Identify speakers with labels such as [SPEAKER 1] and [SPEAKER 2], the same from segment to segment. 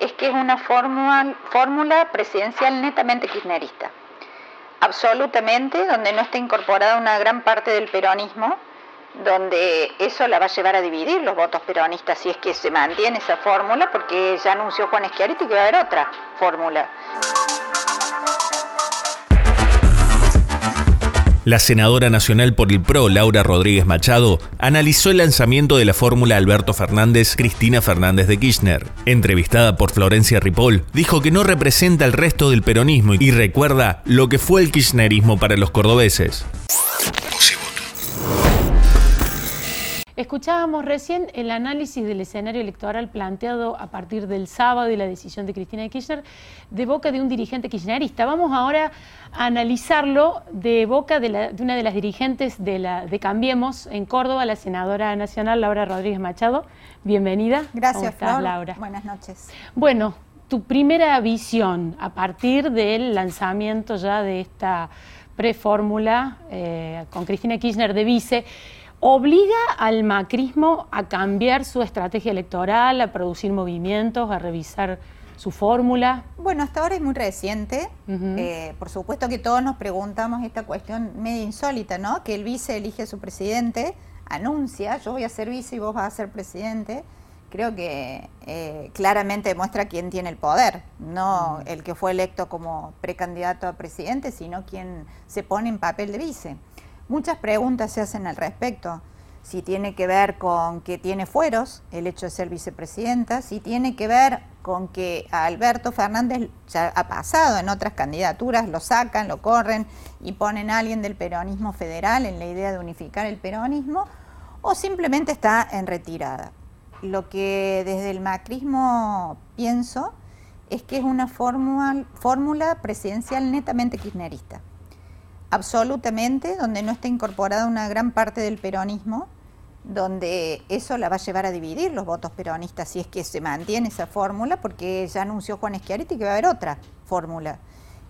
[SPEAKER 1] Es que es una fórmula, fórmula presidencial netamente kirchnerista. Absolutamente, donde no está incorporada una gran parte del peronismo, donde eso la va a llevar a dividir los votos peronistas si es que se mantiene esa fórmula, porque ya anunció Juan Schiaretti que va a haber otra fórmula.
[SPEAKER 2] La senadora nacional por el PRO, Laura Rodríguez Machado, analizó el lanzamiento de la fórmula Alberto Fernández-Cristina Fernández de Kirchner. Entrevistada por Florencia Ripoll, dijo que no representa el resto del peronismo y recuerda lo que fue el kirchnerismo para los cordobeses.
[SPEAKER 3] Escuchábamos recién el análisis del escenario electoral planteado a partir del sábado y la decisión de Cristina Kirchner de boca de un dirigente kirchnerista. Vamos ahora a analizarlo de boca de, una de las dirigentes de, la, de Cambiemos en Córdoba, la senadora nacional Laura Rodríguez Machado. Bienvenida.
[SPEAKER 4] Gracias, Laura. Buenas noches.
[SPEAKER 3] Bueno, tu primera visión a partir del lanzamiento ya de esta prefórmula eh, con Cristina Kirchner de vice obliga al macrismo a cambiar su estrategia electoral, a producir movimientos, a revisar su fórmula?
[SPEAKER 4] Bueno, hasta ahora es muy reciente. Eh, por supuesto que todos nos preguntamos esta cuestión medio insólita, ¿no? Que el vice elige a su presidente, anuncia, yo voy a ser vice y vos vas a ser presidente. Creo que eh, claramente demuestra quién tiene el poder, no el que fue electo como precandidato a presidente, sino quien se pone en papel de vice. Muchas preguntas se hacen al respecto. Si tiene que ver con que tiene fueros, el hecho de ser vicepresidenta, si tiene que ver con que a Alberto Fernández ya ha pasado en otras candidaturas, lo sacan, lo corren y ponen a alguien del peronismo federal en la idea de unificar el peronismo, o simplemente está en retirada. Lo que desde el macrismo pienso es que es una fórmula presidencial netamente kirchnerista absolutamente, donde no está incorporada una gran parte del peronismo, donde eso la va a llevar a dividir los votos peronistas si es que se mantiene esa fórmula, porque ya anunció Juan Schiaretti que va a haber otra fórmula.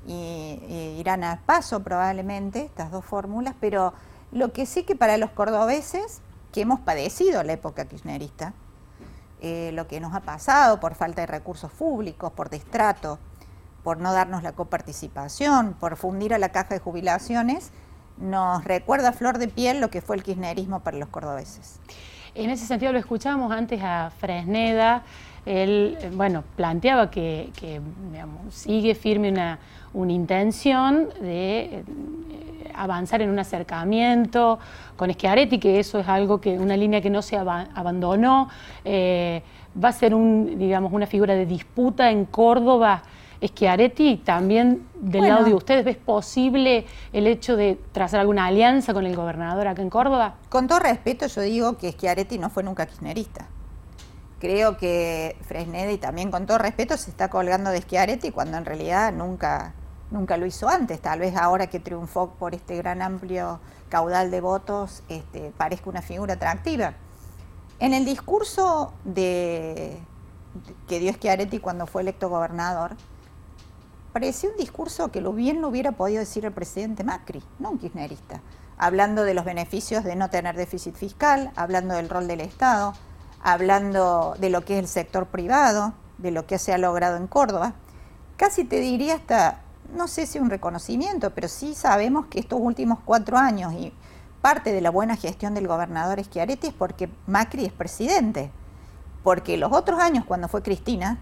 [SPEAKER 4] Y, irán a paso probablemente estas dos fórmulas, pero lo que sí que para los cordobeses, que hemos padecido la época kirchnerista, eh, lo que nos ha pasado por falta de recursos públicos, por destrato, por no darnos la coparticipación, por fundir a la caja de jubilaciones, nos recuerda a flor de piel lo que fue el kirchnerismo para los cordobeses.
[SPEAKER 3] En ese sentido lo escuchábamos antes a Fresneda, él, bueno, planteaba que, sigue firme una, una intención de eh, avanzar en un acercamiento con Schiaretti, que eso es algo que, una línea que no se abandonó, eh, va a ser un, digamos, una figura de disputa en Córdoba es que Areti también del lado de ustedes, ¿ves posible el hecho de trazar alguna alianza con el gobernador acá en Córdoba?
[SPEAKER 4] Con todo respeto, yo digo que Schiaretti no fue nunca kirchnerista. Creo que Fresneda, y también con todo respeto, se está colgando de Schiaretti cuando en realidad nunca, nunca lo hizo antes. Tal vez ahora que triunfó por este gran amplio caudal de votos, este, parezca una figura atractiva. En el discurso de, que dio Schiaretti cuando fue electo gobernador, parecía un discurso que lo bien lo hubiera podido decir el presidente Macri, no un kirchnerista, hablando de los beneficios de no tener déficit fiscal, hablando del rol del Estado, hablando de lo que es el sector privado, de lo que se ha logrado en Córdoba. Casi te diría hasta, no sé si un reconocimiento, pero sí sabemos que estos últimos cuatro años y parte de la buena gestión del gobernador Schiaretti es porque Macri es presidente. Porque los otros años, cuando fue Cristina,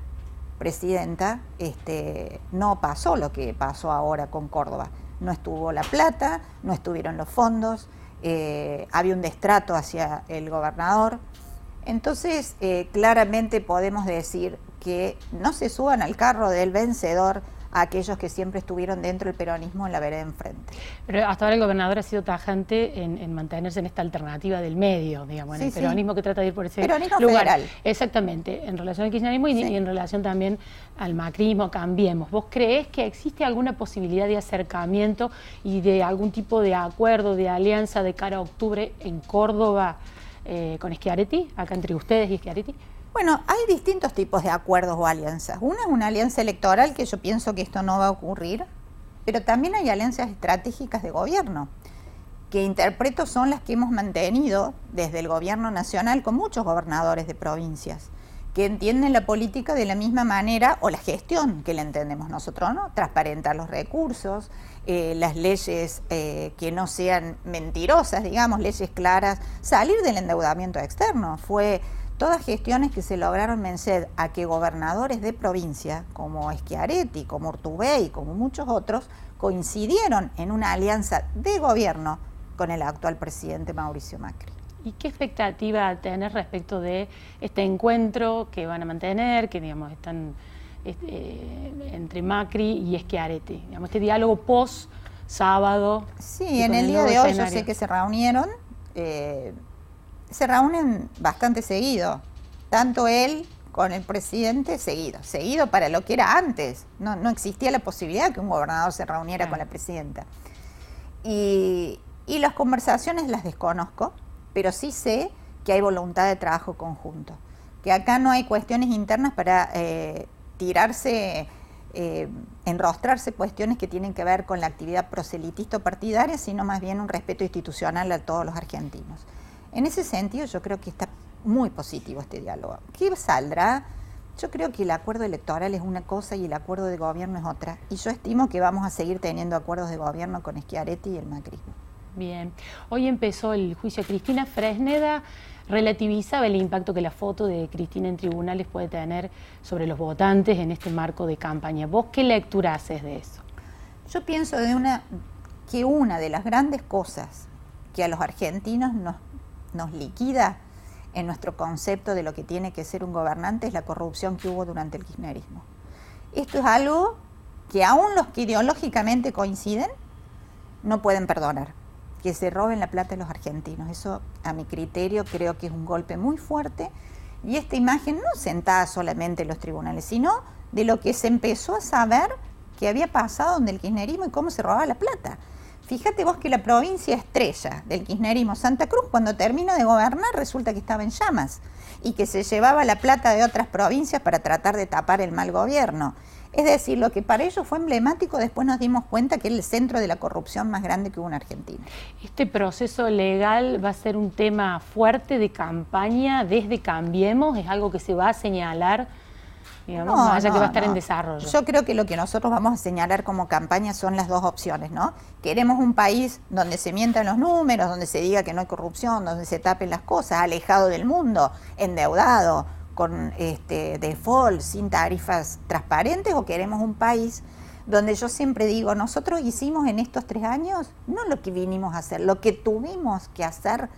[SPEAKER 4] presidenta, este, no pasó lo que pasó ahora con Córdoba. No estuvo la plata, no estuvieron los fondos, eh, había un destrato hacia el gobernador. Entonces, eh, claramente podemos decir que no se suban al carro del vencedor a aquellos que siempre estuvieron dentro del peronismo en la vereda enfrente.
[SPEAKER 3] Pero hasta ahora el gobernador ha sido tajante en, mantenerse en esta alternativa del medio, digamos, en el peronismo que trata de ir por ese
[SPEAKER 4] peronismo
[SPEAKER 3] lugar.
[SPEAKER 4] Federal.
[SPEAKER 3] Exactamente, en relación al kirchnerismo y, en relación también al macrismo, cambiemos. ¿Vos creés que existe alguna posibilidad de acercamiento y de algún tipo de acuerdo, de alianza de cara a octubre en Córdoba eh, con Schiaretti, acá entre ustedes y Schiaretti?
[SPEAKER 4] Bueno, hay distintos tipos de acuerdos o alianzas. Una es una alianza electoral, que yo pienso que esto no va a ocurrir, pero también hay alianzas estratégicas de gobierno. que interpreto son las que hemos mantenido desde el gobierno nacional con muchos gobernadores de provincias que entienden la política de la misma manera o la gestión que la entendemos nosotros, ¿no? Transparentar los recursos, eh, las leyes eh, que no sean mentirosas, digamos, leyes claras, salir del endeudamiento externo. Fue todas gestiones que se lograron vencer a que gobernadores de provincia, como Schiaretti, como Urtubey, como muchos otros, coincidieron en una alianza de gobierno con el actual presidente Mauricio Macri.
[SPEAKER 3] ¿Y qué expectativa tenés respecto de este encuentro que van a mantener, que digamos están este, entre Macri y Schiaretti? Digamos, este diálogo post sábado.
[SPEAKER 4] Sí, en el día de hoy yo sé que se reunieron, eh, se reúnen bastante seguido, tanto él con el presidente seguido, seguido para lo que era antes. No, no existía la posibilidad que un gobernador se reuniera con la presidenta. Y, y las conversaciones las desconozco, pero sí sé que hay voluntad de trabajo conjunto, que acá no hay cuestiones internas para eh, tirarse, eh, enrostrarse cuestiones que tienen que ver con la actividad proselitista o partidaria, sino más bien un respeto institucional a todos los argentinos. En ese sentido yo creo que está muy positivo este diálogo. ¿Qué saldrá? Yo creo que el acuerdo electoral es una cosa y el acuerdo de gobierno es otra. Y yo estimo que vamos a seguir teniendo acuerdos de gobierno con Schiaretti y el macrismo.
[SPEAKER 3] Bien, hoy empezó el juicio Cristina Fresneda relativizaba el impacto que la foto de Cristina en tribunales puede tener sobre los votantes en este marco de campaña. ¿Vos qué lectura haces de eso?
[SPEAKER 4] Yo pienso de una, que una de las grandes cosas que a los argentinos nos, nos liquida en nuestro concepto de lo que tiene que ser un gobernante es la corrupción que hubo durante el kirchnerismo. Esto es algo que aún los que ideológicamente coinciden no pueden perdonar que se roben la plata de los argentinos. Eso, a mi criterio, creo que es un golpe muy fuerte. Y esta imagen no sentada solamente en los tribunales, sino de lo que se empezó a saber que había pasado donde el kirchnerismo y cómo se robaba la plata. Fíjate vos que la provincia estrella del kirchnerismo, Santa Cruz, cuando terminó de gobernar, resulta que estaba en llamas y que se llevaba la plata de otras provincias para tratar de tapar el mal gobierno. Es decir, lo que para ellos fue emblemático, después nos dimos cuenta que es el centro de la corrupción más grande que hubo en Argentina.
[SPEAKER 3] ¿Este proceso legal va a ser un tema fuerte de campaña desde Cambiemos? ¿Es algo que se va a señalar? Digamos, no, que va a estar en desarrollo.
[SPEAKER 4] Yo creo que lo que nosotros vamos a señalar como campaña son las dos opciones, ¿no? Queremos un país donde se mientan los números, donde se diga que no hay corrupción, donde se tapen las cosas, alejado del mundo, endeudado, con este, default, sin tarifas transparentes, o queremos un país donde yo siempre digo, nosotros hicimos en estos tres años no lo que vinimos a hacer, lo que tuvimos que hacer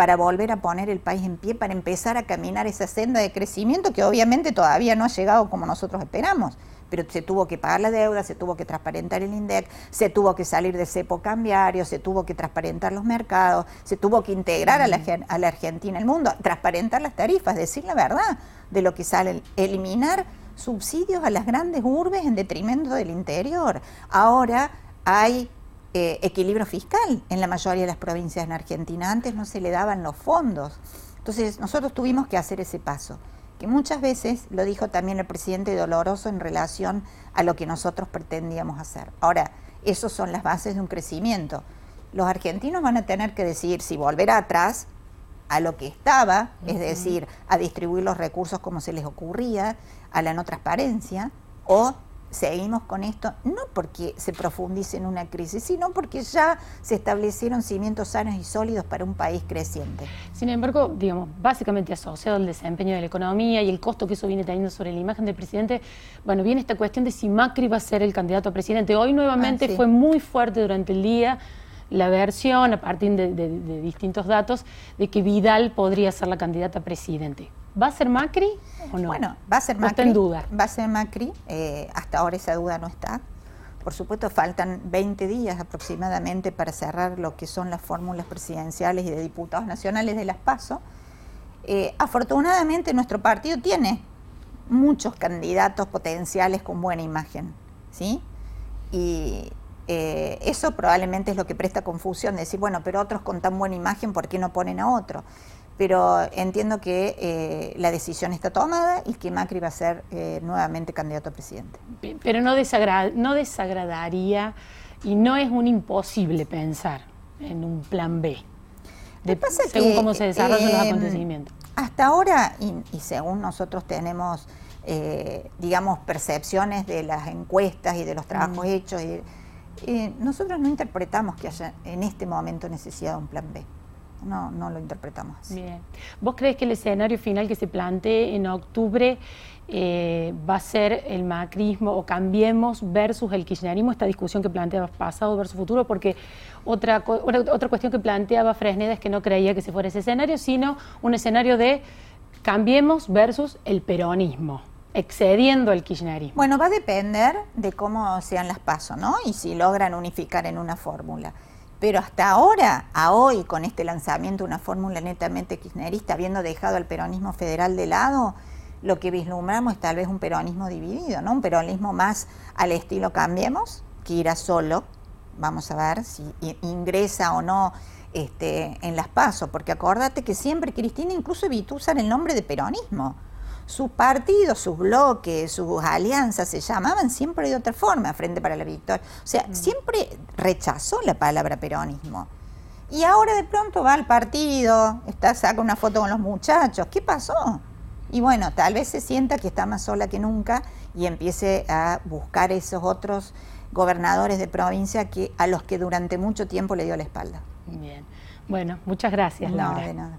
[SPEAKER 4] para volver a poner el país en pie, para empezar a caminar esa senda de crecimiento que obviamente todavía no ha llegado como nosotros esperamos pero se tuvo que pagar la deuda, se tuvo que transparentar el INDEC, se tuvo que salir del cepo cambiario, se tuvo que transparentar los mercados, se tuvo que integrar a la, a la Argentina el mundo, transparentar las tarifas, decir la verdad de lo que sale, eliminar subsidios a las grandes urbes en detrimento del interior. Ahora hay eh, equilibrio fiscal en la mayoría de las provincias en Argentina. Antes no se le daban los fondos. Entonces nosotros tuvimos que hacer ese paso que muchas veces lo dijo también el presidente Doloroso en relación a lo que nosotros pretendíamos hacer. Ahora, esas son las bases de un crecimiento. Los argentinos van a tener que decidir si volver atrás a lo que estaba, es decir, a distribuir los recursos como se les ocurría, a la no transparencia, o seguimos con esto, no porque se profundice en una crisis, sino porque ya se establecieron cimientos sanos y sólidos para un país creciente.
[SPEAKER 3] Sin embargo, digamos, básicamente asociado al desempeño de la economía y el costo que eso viene teniendo sobre la imagen del presidente, bueno, viene esta cuestión de si Macri va a ser el candidato a presidente. Hoy nuevamente ah, fue muy fuerte durante el día la versión, a partir de, distintos datos, de que Vidal podría ser la candidata a presidente. ¿Va a ser Macri o no?
[SPEAKER 4] Bueno, va a ser Macri. está en duda. Va a ser Macri. Eh, hasta ahora esa duda no está. Por supuesto, faltan 20 días aproximadamente para cerrar lo que son las fórmulas presidenciales y de diputados nacionales de las PASO. Eh, afortunadamente, nuestro partido tiene muchos candidatos potenciales con buena imagen, ¿sí? Y eh, eso probablemente es lo que presta confusión, decir, bueno, pero otros con tan buena imagen, ¿por qué no ponen a otro? Pero entiendo que eh, la decisión está tomada y que Macri va a ser eh, nuevamente candidato a presidente.
[SPEAKER 3] Pero no, no desagradaría y no es un imposible pensar en un plan B?
[SPEAKER 4] De, pasa
[SPEAKER 3] según cómo se desarrollan los em, acontecimientos.
[SPEAKER 4] Hasta ahora, y, según nosotros tenemos, eh, digamos, percepciones de las encuestas y de los trabajos mm. hechos, y, nosotros no interpretamos que haya en este momento necesidad de un plan B. No, no lo interpretamos así.
[SPEAKER 3] Bien. ¿Vos crees que el escenario final que se plantee en octubre eh, va a ser el macrismo o cambiemos versus el kirchnerismo, esta discusión que planteaba pasado versus futuro, porque otra, otra cuestión que planteaba Fresneda es que no creía que se fuera ese escenario, sino un escenario de cambiemos versus el peronismo excediendo el kirchnerismo.
[SPEAKER 4] Bueno, va a depender de cómo sean las pasos, ¿no? Y si logran unificar en una fórmula. Pero hasta ahora, a hoy, con este lanzamiento de una fórmula netamente kirchnerista, habiendo dejado al peronismo federal de lado, lo que vislumbramos es tal vez un peronismo dividido, ¿no? Un peronismo más al estilo Cambiemos, que irá solo, vamos a ver si ingresa o no este, en las pasos, porque acordate que siempre Cristina incluso evitó usar el nombre de peronismo. Sus partidos, sus bloques, sus alianzas se llamaban siempre de otra forma, Frente para la Victoria. O sea, mm. siempre rechazó la palabra peronismo. Y ahora de pronto va al partido, está, saca una foto con los muchachos. ¿Qué pasó? Y bueno, tal vez se sienta que está más sola que nunca y empiece a buscar esos otros gobernadores de provincia que, a los que durante mucho tiempo le dio la espalda.
[SPEAKER 3] Bien. Bueno, muchas gracias, Laura.
[SPEAKER 4] de nada.